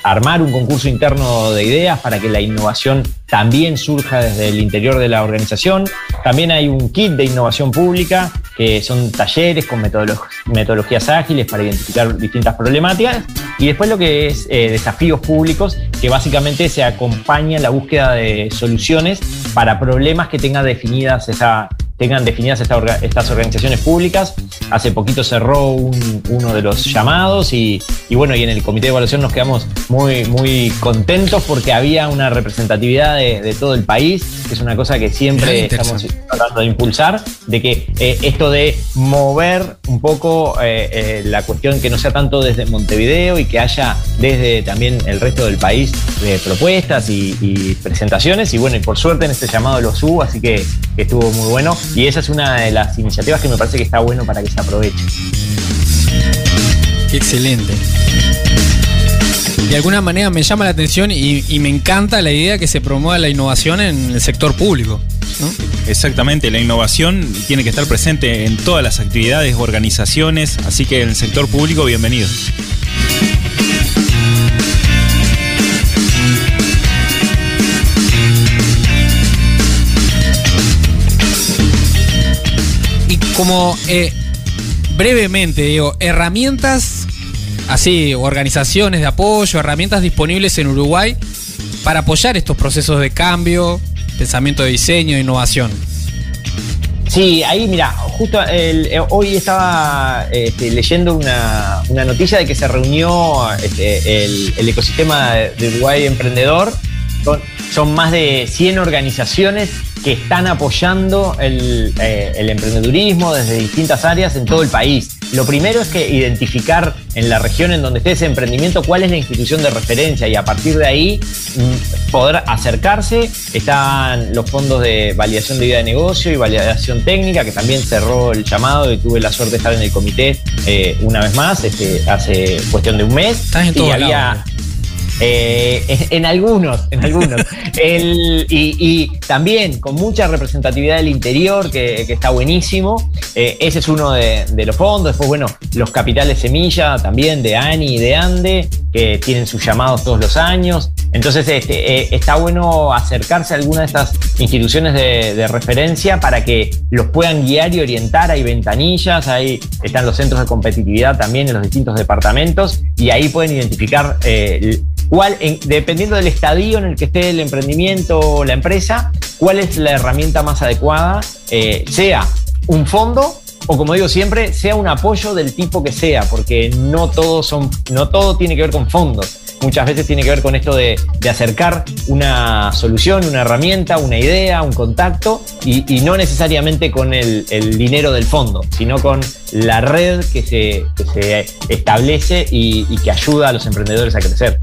D: armar un concurso interno de ideas para que la innovación también surja desde el interior de la organización. También hay un kit de innovación pública, que son talleres con metodologías ágiles para identificar distintas problemáticas. Y después lo que es eh, desafíos públicos, que básicamente se acompaña en la búsqueda de soluciones para problemas que tengan definidas esa, tengan definidas estas organizaciones públicas. Hace poquito cerró uno de los llamados y, bueno, y en el comité de evaluación nos quedamos muy, muy contentos porque había una representatividad de, todo el país, que es una cosa que siempre estamos tratando de impulsar, de que eh, esto de mover un poco eh, eh, la cuestión que no sea tanto desde Montevideo y que haya desde también el resto del país de propuestas y, presentaciones. Y bueno, y por suerte en este llamado lo subo, así que estuvo muy bueno. Y esa es una de las iniciativas que me parece que está bueno para que se aproveche.
A: Excelente. De alguna manera me llama la atención y, me encanta la idea que se promueva la innovación en el sector público.
B: Exactamente, la innovación tiene que estar presente en todas las actividades, organizaciones, así que en el sector público, bienvenido.
A: Como eh, brevemente, digo, herramientas, así, organizaciones de apoyo, herramientas disponibles en Uruguay para apoyar estos procesos de cambio, pensamiento de diseño, innovación.
D: Sí, ahí mira, justo eh, hoy estaba este, leyendo una, noticia de que se reunió este, el, ecosistema de Uruguay Emprendedor. Son más de 100 organizaciones que están apoyando eh, el, emprendedurismo desde distintas áreas en todo el país. Lo primero es que identificar en la región en donde esté ese emprendimiento cuál es la institución de referencia y a partir de ahí mm, poder acercarse. Están los fondos de validación de vida de negocio y validación técnica, que también cerró el llamado y tuve la suerte de estar en el comité eh, una vez más, este, hace cuestión de un mes.
A: Estás en todo y había,
D: eh, en algunos, en algunos. (laughs) y, también con mucha representatividad del interior, que, está buenísimo. Eh, ese es uno de, los fondos. Después, bueno, los capitales semilla también de ANI y de ANDE, que tienen sus llamados todos los años. Entonces, este, eh, está bueno acercarse a alguna de estas instituciones de, de, referencia para que los puedan guiar y orientar. Hay ventanillas, ahí están los centros de competitividad también en los distintos departamentos y ahí pueden identificar cuál, dependiendo del estadio en el que esté el emprendimiento o la empresa, cuál es la herramienta más adecuada, eh, sea un fondo o como digo siempre, sea un apoyo del tipo que sea, porque no todo, son, no todo tiene que ver con fondos. Muchas veces tiene que ver con esto de, acercar una solución, una herramienta, una idea, un contacto, y, no necesariamente con el, dinero del fondo, sino con la red que se, se establece y que ayuda a los emprendedores a crecer.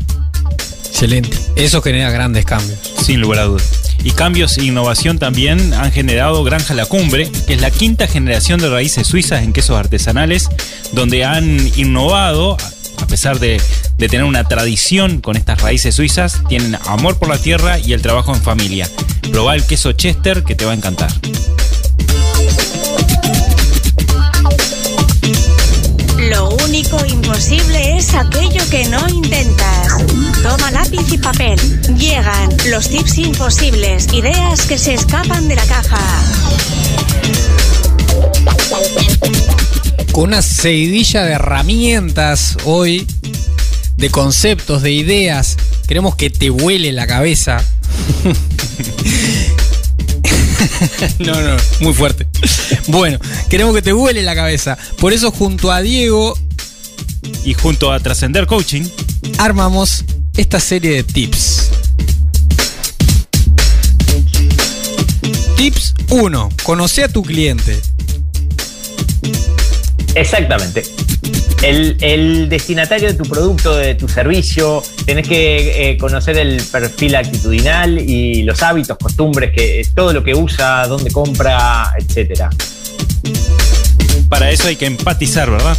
A: Excelente. Eso genera grandes cambios.
B: Sin lugar a dudas. Y cambios e innovación también han generado Granja La Cumbre, que es la quinta generación de raíces suizas en quesos artesanales, donde han innovado, a pesar de, de tener una tradición con estas raíces suizas, tienen amor por la tierra y el trabajo en familia. Probá el queso Chester que te va a encantar.
C: Único imposible es aquello que no intentas. Toma lápiz y papel. Llegan los tips imposibles, ideas que se escapan de la caja.
A: Con una seguidilla de herramientas hoy, de conceptos, de ideas, queremos que te huele la cabeza. (laughs) no, no, muy fuerte. Bueno, queremos que te huele la cabeza. Por eso junto a Diego
B: y junto a Trascender Coaching
A: armamos esta serie de tips. Tips 1. Conoce a tu cliente.
D: Exactamente. El, el destinatario de tu producto, de tu servicio, tenés que eh, conocer el perfil actitudinal y los hábitos, costumbres, que todo lo que usa, dónde compra, etcétera.
B: Para eso hay que empatizar, ¿verdad?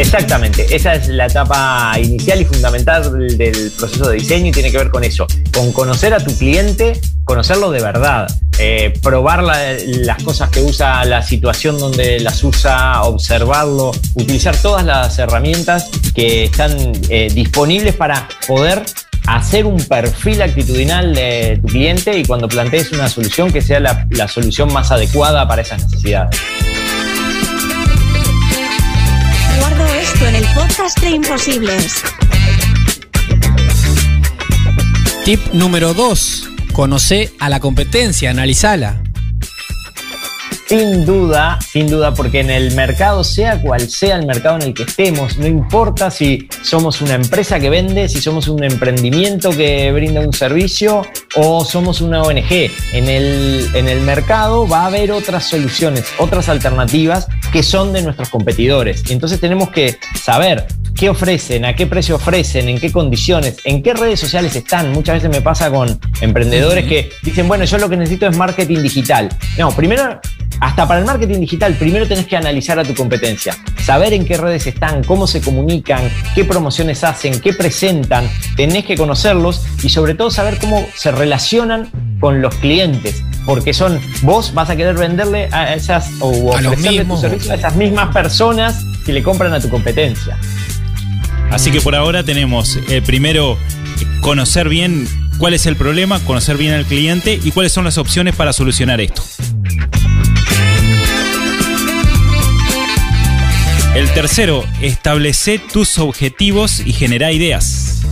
D: Exactamente, esa es la etapa inicial y fundamental del, proceso de diseño y tiene que ver con eso, con conocer a tu cliente, conocerlo de verdad, eh, probar la- las cosas que usa, la situación donde las usa, observarlo, utilizar todas las herramientas que están eh, disponibles para poder hacer un perfil actitudinal de tu cliente y cuando plantees una solución que sea la, la solución más adecuada para esas necesidades.
C: En el podcast de Imposibles.
A: Tip número 2. Conoce a la competencia, analizala.
D: Sin duda, sin duda, porque en el mercado, sea cual sea el mercado en el que estemos, no importa si somos una empresa que vende, si somos un emprendimiento que brinda un servicio o somos una ONG, en el, en el mercado va a haber otras soluciones, otras alternativas que son de nuestros competidores. Y entonces tenemos que saber qué ofrecen, a qué precio ofrecen, en qué condiciones, en qué redes sociales están. Muchas veces me pasa con emprendedores que dicen, bueno, yo lo que necesito es marketing digital. No, primero, hasta para el marketing digital, primero tenés que analizar a tu competencia, saber en qué redes están, cómo se comunican, qué promociones hacen, qué presentan, tenés que conocerlos y sobre todo saber cómo se relacionan con los clientes, porque son vos vas a querer venderle a esas o ofrecerle tu servicio a esas mismas personas que le compran a tu competencia.
B: Así que por ahora tenemos eh, primero conocer bien cuál es el problema, conocer bien al cliente y cuáles son las opciones para solucionar esto. El tercero, establece tus objetivos y genera ideas.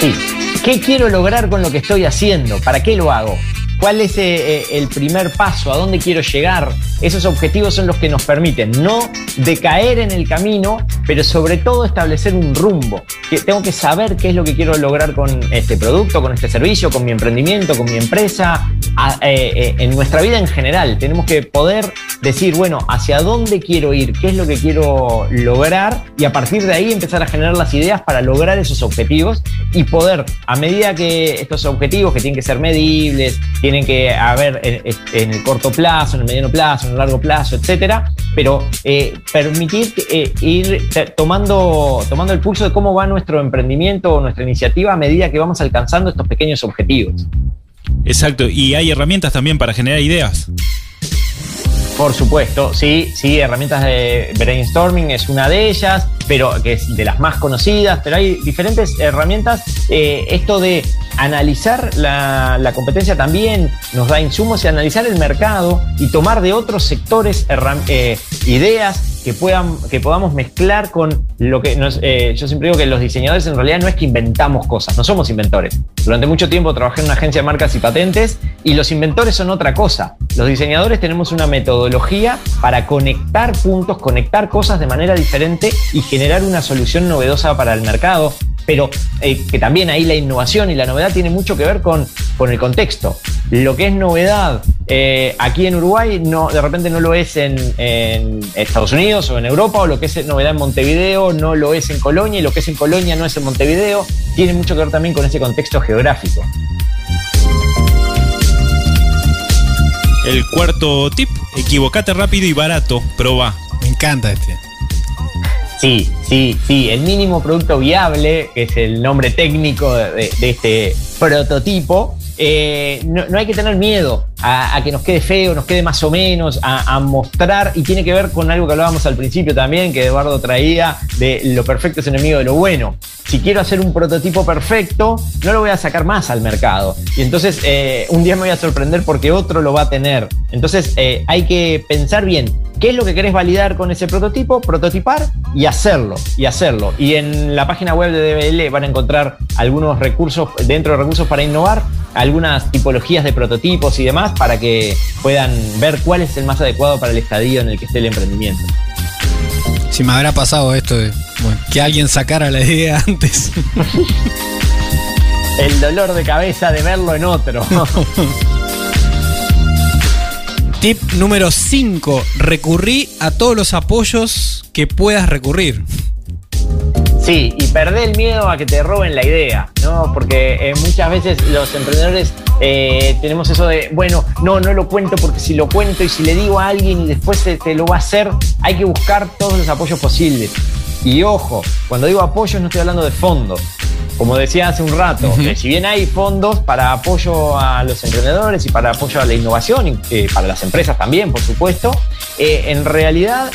D: Sí. ¿Qué quiero lograr con lo que estoy haciendo? ¿Para qué lo hago? ¿Cuál es eh, eh, el primer paso? ¿A dónde quiero llegar? Esos objetivos son los que nos permiten no decaer en el camino, pero sobre todo establecer un rumbo. Tengo que saber qué es lo que quiero lograr con este producto, con este servicio, con mi emprendimiento, con mi empresa, a- eh, en nuestra vida en general. Tenemos que poder decir, bueno, hacia dónde quiero ir, qué es lo que quiero lograr y a partir de ahí empezar a generar las ideas para lograr esos objetivos y poder, a medida que estos objetivos que tienen que ser medibles, que haber en, en el corto plazo, en el mediano plazo, en el largo plazo, etcétera, pero eh, permitir eh, ir tomando, tomando el pulso de cómo va nuestro emprendimiento o nuestra iniciativa a medida que vamos alcanzando estos pequeños objetivos.
B: Exacto, y hay herramientas también para generar ideas.
D: Por supuesto, sí, sí, herramientas de brainstorming es una de ellas, pero que es de las más conocidas, pero hay diferentes herramientas. Eh, esto de analizar la, competencia también nos da insumos y analizar el mercado y tomar de otros sectores eh, ideas que, puedan, que podamos mezclar con lo que nos, eh, yo siempre digo que los diseñadores en realidad no es que inventamos cosas, no somos inventores. Durante mucho tiempo trabajé en una agencia de marcas y patentes y los inventores son otra cosa. Los diseñadores tenemos una metodología para conectar puntos, conectar cosas de manera diferente y generar una solución novedosa para el mercado. Pero eh, que también ahí la innovación y la novedad tiene mucho que ver con, con el contexto. Lo que es novedad eh, aquí en Uruguay no, de repente no lo es en, en Estados Unidos o en Europa, o lo que es novedad en Montevideo no lo es en Colonia, y lo que es en Colonia no es en Montevideo. Tiene mucho que ver también con ese contexto geográfico.
B: El cuarto tip, equivocate rápido y barato, proba.
A: Me encanta este.
D: Sí, sí, sí. El mínimo producto viable, que es el nombre técnico de, este prototipo, eh, no hay que tener miedo a, que nos quede feo, nos quede más o menos, a, a mostrar, y tiene que ver con algo que hablábamos al principio también, que Eduardo traía, de lo perfecto es enemigo de lo bueno. Si quiero hacer un prototipo perfecto, no lo voy a sacar más al mercado. Y entonces eh, un día me voy a sorprender porque otro lo va a tener. Entonces eh, hay que pensar bien qué es lo que querés validar con ese prototipo, prototipar y hacerlo, y hacerlo. Y en la página web de DBL van a encontrar algunos recursos, dentro de recursos para innovar, algunas tipologías de prototipos y demás para que puedan ver cuál es el más adecuado para el estadio en el que esté el emprendimiento.
A: Si me habrá pasado esto de bueno, que alguien sacara la idea (laughs) antes.
D: El dolor de cabeza de verlo en otro. (laughs)
A: Tip número 5. Recurrí a todos los apoyos que puedas recurrir.
D: Sí, y perder el miedo a que te roben la idea, ¿no? Porque eh, muchas veces los emprendedores eh, tenemos eso de, bueno, no, no lo cuento porque si lo cuento y si le digo a alguien y después te, te lo va a hacer, hay que buscar todos los apoyos posibles. Y ojo, cuando digo apoyos no estoy hablando de fondos. Como decía hace un rato, eh, si bien hay fondos para apoyo a los emprendedores y para apoyo a la innovación, y eh, para las empresas también, por supuesto, eh, en realidad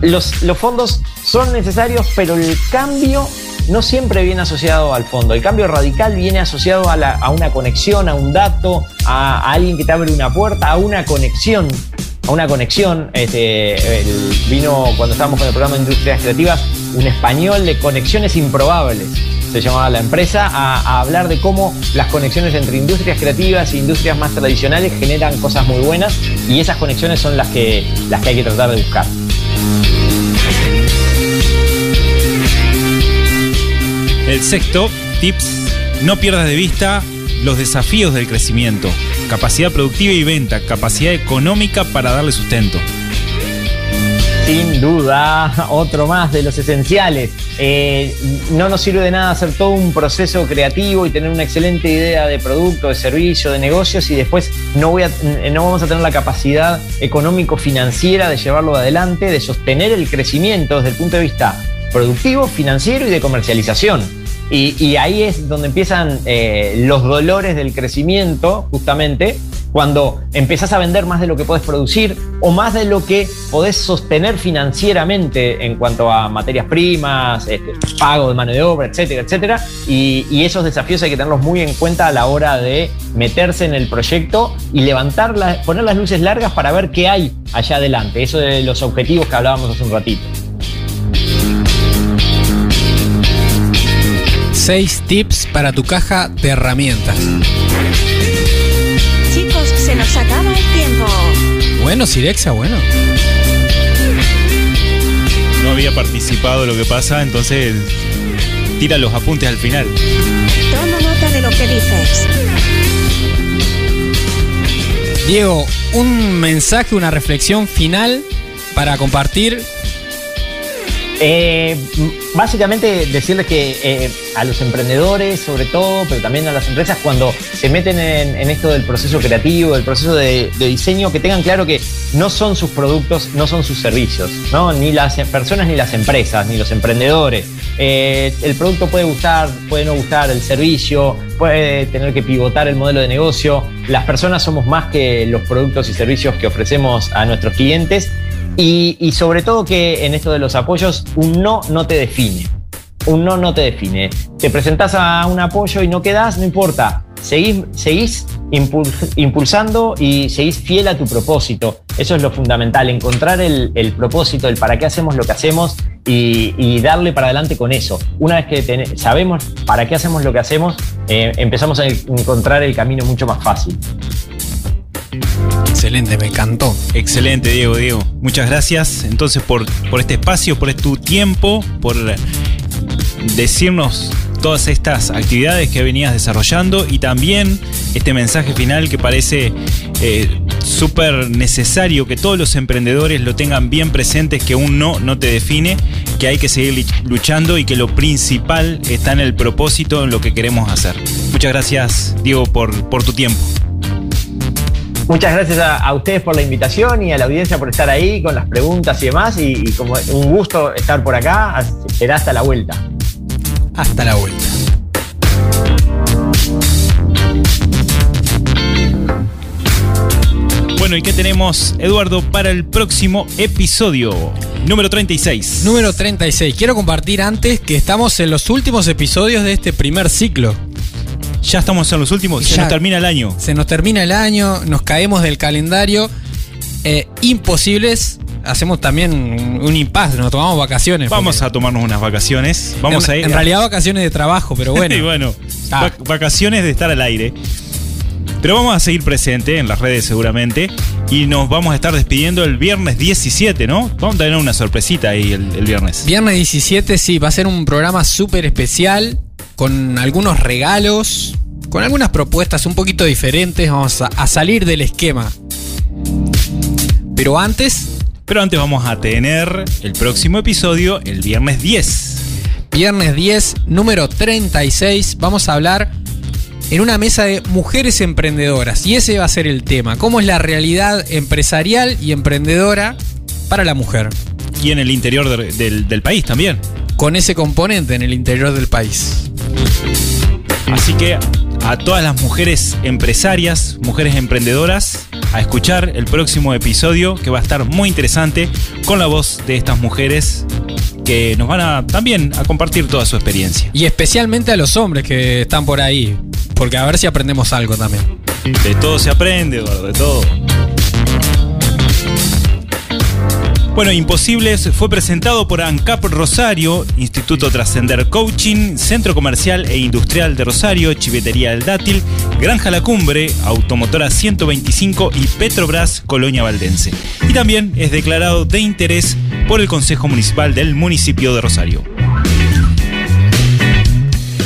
D: los, los fondos son necesarios, pero el cambio no siempre viene asociado al fondo. El cambio radical viene asociado a, una conexión, a un dato, a, alguien que te abre una puerta, a una conexión. A una conexión. Este, vino cuando estábamos con el programa de Industrias Creativas un español de conexiones improbables. Se llamaba la empresa a, a hablar de cómo las conexiones entre industrias creativas e industrias más tradicionales generan cosas muy buenas y esas conexiones son las que, las que hay que tratar de buscar.
B: El sexto, tips, no pierdas de vista los desafíos del crecimiento, capacidad productiva y venta, capacidad económica para darle sustento.
D: Sin duda, (laughs) otro más de los esenciales. Eh, no nos sirve de nada hacer todo un proceso creativo y tener una excelente idea de producto, de servicio, de negocios y después no, voy a- no vamos a tener la capacidad económico-financiera de llevarlo adelante, de sostener el crecimiento desde el punto de vista productivo, financiero y de comercialización. Y, y ahí es donde empiezan eh, los dolores del crecimiento, justamente, cuando empezás a vender más de lo que podés producir o más de lo que podés sostener financieramente en cuanto a materias primas, este, pago de mano de obra, etcétera, etcétera. Y, y esos desafíos hay que tenerlos muy en cuenta a la hora de meterse en el proyecto y levantar la- poner las luces largas para ver qué hay allá adelante. Eso de los objetivos que hablábamos hace un ratito.
A: 6 tips para tu caja de herramientas.
C: Chicos, se nos acaba el tiempo.
A: Bueno, Sirexia, bueno.
B: No había participado lo que pasa, entonces tira los apuntes al final.
C: Toma nota de lo que dices.
A: Diego, un mensaje, una reflexión final para compartir.
D: Eh, básicamente decirles que eh, a los emprendedores, sobre todo, pero también a las empresas, cuando se meten en, esto del proceso creativo, del proceso de, de diseño, que tengan claro que no son sus productos, no son sus servicios, ¿no? Ni las personas, ni las empresas, ni los emprendedores. Eh, el producto puede gustar, puede no gustar, el servicio, puede tener que pivotar el modelo de negocio. Las personas somos más que los productos y servicios que ofrecemos a nuestros clientes y, sobre todo que en esto de los apoyos, un no no te define. Un no no te define. Te presentás a un apoyo y no quedás, no importa. Seguís, seguís impul- impulsando y seguís fiel a tu propósito. Eso es lo fundamental, encontrar el, propósito, el para qué hacemos lo que hacemos y, darle para adelante con eso. Una vez que sabemos para qué hacemos lo que hacemos, eh, empezamos a encontrar el camino mucho más fácil.
A: Excelente, me encantó.
B: Excelente, Diego, Diego. Muchas gracias entonces por, por este espacio, por tu tiempo, por decirnos todas estas actividades que venías desarrollando y también este mensaje final que parece eh, súper necesario que todos los emprendedores lo tengan bien presentes, que un no no te define, que hay que seguir luchando y que lo principal está en el propósito, en lo que queremos hacer. Muchas gracias, Diego, por, por tu tiempo.
D: Muchas gracias a, a ustedes por la invitación y a la audiencia por estar ahí con las preguntas y demás. Y, y como un gusto estar por acá, será hasta la vuelta.
A: Hasta la vuelta.
B: Bueno, ¿y qué tenemos, Eduardo, para el próximo episodio? Número 36.
A: Número 36. Quiero compartir antes que estamos en los últimos episodios de este primer ciclo.
B: Ya estamos en los últimos, se
A: Ya.
B: nos termina el año.
A: Se nos termina el año, nos caemos del calendario. Eh, imposibles. Hacemos también un, impasse, nos tomamos vacaciones.
B: Vamos
A: porque-
B: a tomarnos unas vacaciones. Vamos
A: en,
B: a ir.
A: en realidad vacaciones de trabajo, pero (laughs) bueno.
B: Y bueno,
A: Ah.
B: vac- vacaciones de estar al aire. Pero vamos a seguir presente en las redes seguramente. Y nos vamos a estar despidiendo el viernes 17, ¿no? Vamos a tener una sorpresita ahí el, el viernes.
A: Viernes 17, sí, va a ser un programa súper especial, con algunos regalos, con algunas propuestas un poquito diferentes. Vamos a, a salir del esquema. Pero antes,
B: Pero antes vamos a tener el próximo episodio el viernes 10.
A: viernes 10, número 36, vamos a hablar en una mesa de mujeres emprendedoras. Y ese va a ser el tema. ¿Cómo es la realidad empresarial y emprendedora para la mujer?
B: Y en el interior de- del, del país también.
A: Con ese componente en el interior del país.
B: Así que a todas las mujeres empresarias, mujeres emprendedoras, a escuchar el próximo episodio que va a estar muy interesante con la voz de estas mujeres que nos van a también a compartir toda su experiencia.
A: Y especialmente a los hombres que están por ahí. Porque a ver si aprendemos algo también.
B: De todo se aprende, Eduardo, de todo. Bueno, Imposibles fue presentado por ANCAP Rosario, Instituto Trascender Coaching, Centro Comercial e Industrial de Rosario, Chivetería del Dátil, Granja La Cumbre, Automotora 125 y Petrobras Colonia Valdense. Y también es declarado de interés por el Consejo Municipal del municipio de Rosario.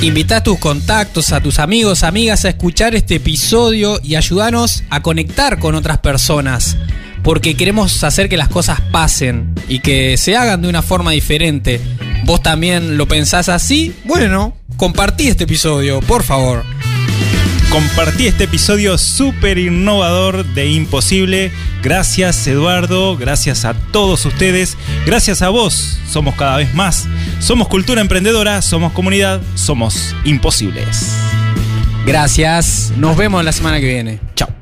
A: Invita a tus contactos, a tus amigos, amigas a escuchar este episodio y ayúdanos a conectar con otras personas. Porque queremos hacer que las cosas pasen y que se hagan de una forma diferente. ¿Vos también lo pensás así? Bueno, compartí este episodio, por favor.
B: Compartí este episodio súper innovador de Imposible. Gracias Eduardo, gracias a todos ustedes, gracias a vos. Somos cada vez más. Somos cultura emprendedora, somos comunidad, somos imposibles.
A: Gracias. Nos vemos la semana que viene. Chao.